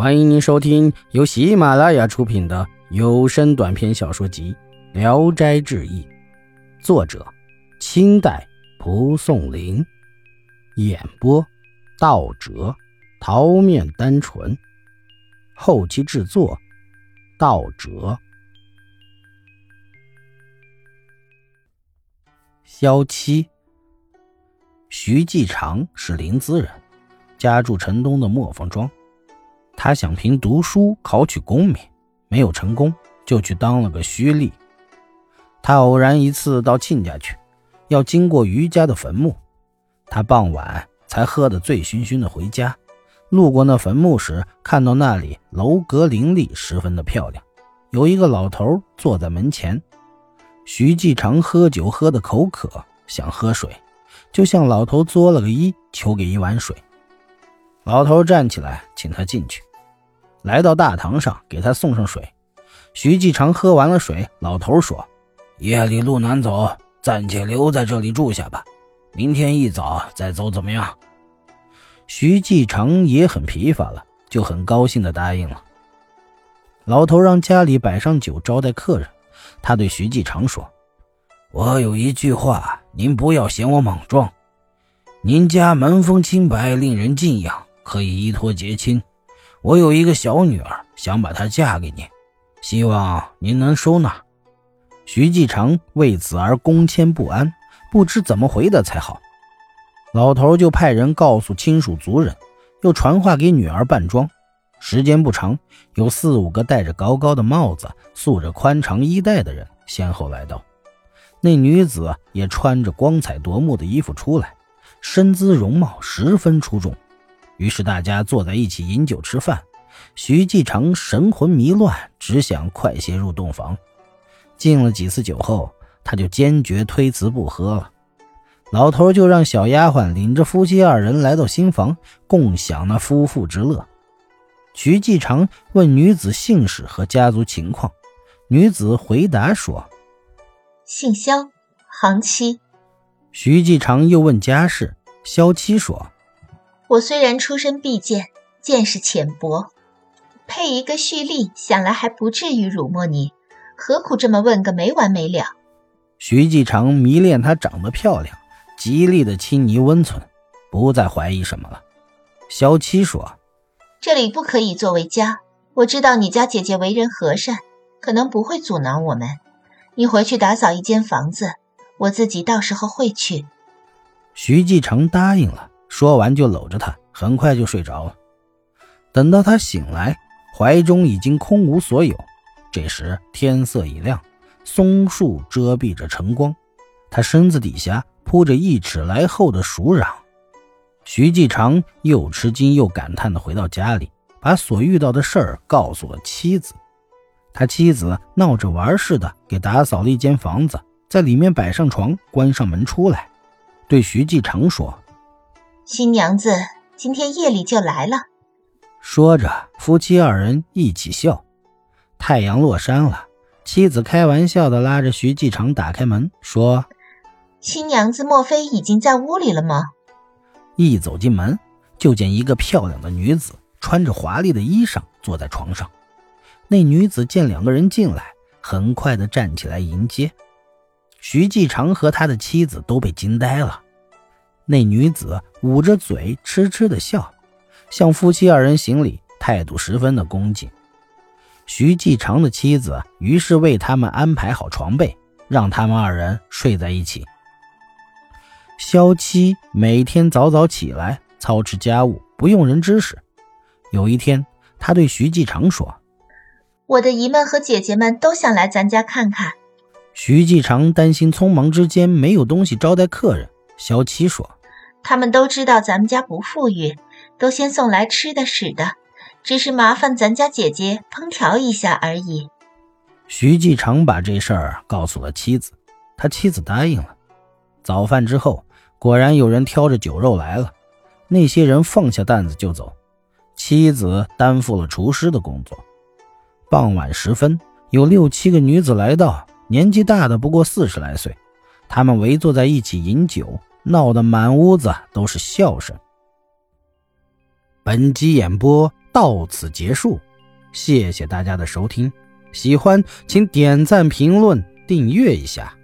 欢迎您收听由喜马拉雅出品的有声短篇小说集《聊斋志异》，作者：清代蒲松龄，演播：道哲、桃面单纯，后期制作：道哲。萧七，徐继长是临淄人，家住城东的磨坊庄。他想凭读书考取功名，没有成功，就去当了个虚吏。他偶然一次到亲家去，要经过余家的坟墓，他傍晚才喝得醉醺醺的回家。路过那坟墓时，看到那里楼阁林立，十分的漂亮。有一个老头坐在门前，徐继长喝酒喝得口渴，想喝水，就向老头作了个揖，求给一碗水。老头站起来，请他进去。来到大堂上，给他送上水。徐继长喝完了水，老头说：“夜里路难走，暂且留在这里住下吧。明天一早再走，怎么样？”徐继长也很疲乏了，就很高兴地答应了。老头让家里摆上酒招待客人。他对徐继长说：“我有一句话，您不要嫌我莽撞。您家门风清白，令人敬仰，可以依托结亲。”我有一个小女儿，想把她嫁给你，希望您能收纳。徐继长为此而恭谦不安，不知怎么回答才好。老头就派人告诉亲属族人，又传话给女儿扮装。时间不长，有四五个戴着高高的帽子、束着宽长衣带的人先后来到。那女子也穿着光彩夺目的衣服出来，身姿容貌十分出众。于是大家坐在一起饮酒吃饭，徐继长神魂迷乱，只想快些入洞房。敬了几次酒后，他就坚决推辞不喝了。老头就让小丫鬟领着夫妻二人来到新房，共享那夫妇之乐。徐继长问女子姓氏和家族情况，女子回答说：“姓萧，行七。”徐继长又问家世，萧七说。我虽然出身卑贱，见识浅薄，配一个蓄力，想来还不至于辱没你，何苦这么问个没完没了？徐继长迷恋她长得漂亮，极力的亲昵温存，不再怀疑什么了。萧七说：“这里不可以作为家，我知道你家姐姐为人和善，可能不会阻挠我们。你回去打扫一间房子，我自己到时候会去。”徐继长答应了。说完，就搂着她，很快就睡着了。等到他醒来，怀中已经空无所有。这时天色已亮，松树遮蔽着晨光，他身子底下铺着一尺来厚的鼠壤。徐继长又吃惊又感叹地回到家里，把所遇到的事儿告诉了妻子。他妻子闹着玩似的给打扫了一间房子，在里面摆上床，关上门出来，对徐继长说。新娘子今天夜里就来了。说着，夫妻二人一起笑。太阳落山了，妻子开玩笑的拉着徐继长打开门，说：“新娘子莫非已经在屋里了吗？”一走进门，就见一个漂亮的女子穿着华丽的衣裳坐在床上。那女子见两个人进来，很快的站起来迎接。徐继长和他的妻子都被惊呆了。那女子捂着嘴，痴痴的笑，向夫妻二人行礼，态度十分的恭敬。徐继长的妻子于是为他们安排好床被，让他们二人睡在一起。萧七每天早早起来操持家务，不用人指使。有一天，他对徐继长说：“我的姨们和姐姐们都想来咱家看看。”徐继长担心匆忙之间没有东西招待客人，萧七说。他们都知道咱们家不富裕，都先送来吃的使的，只是麻烦咱家姐姐烹调一下而已。徐继成把这事儿告诉了妻子，他妻子答应了。早饭之后，果然有人挑着酒肉来了，那些人放下担子就走，妻子担负了厨师的工作。傍晚时分，有六七个女子来到，年纪大的不过四十来岁，她们围坐在一起饮酒。闹得满屋子都是笑声。本集演播到此结束，谢谢大家的收听。喜欢请点赞、评论、订阅一下。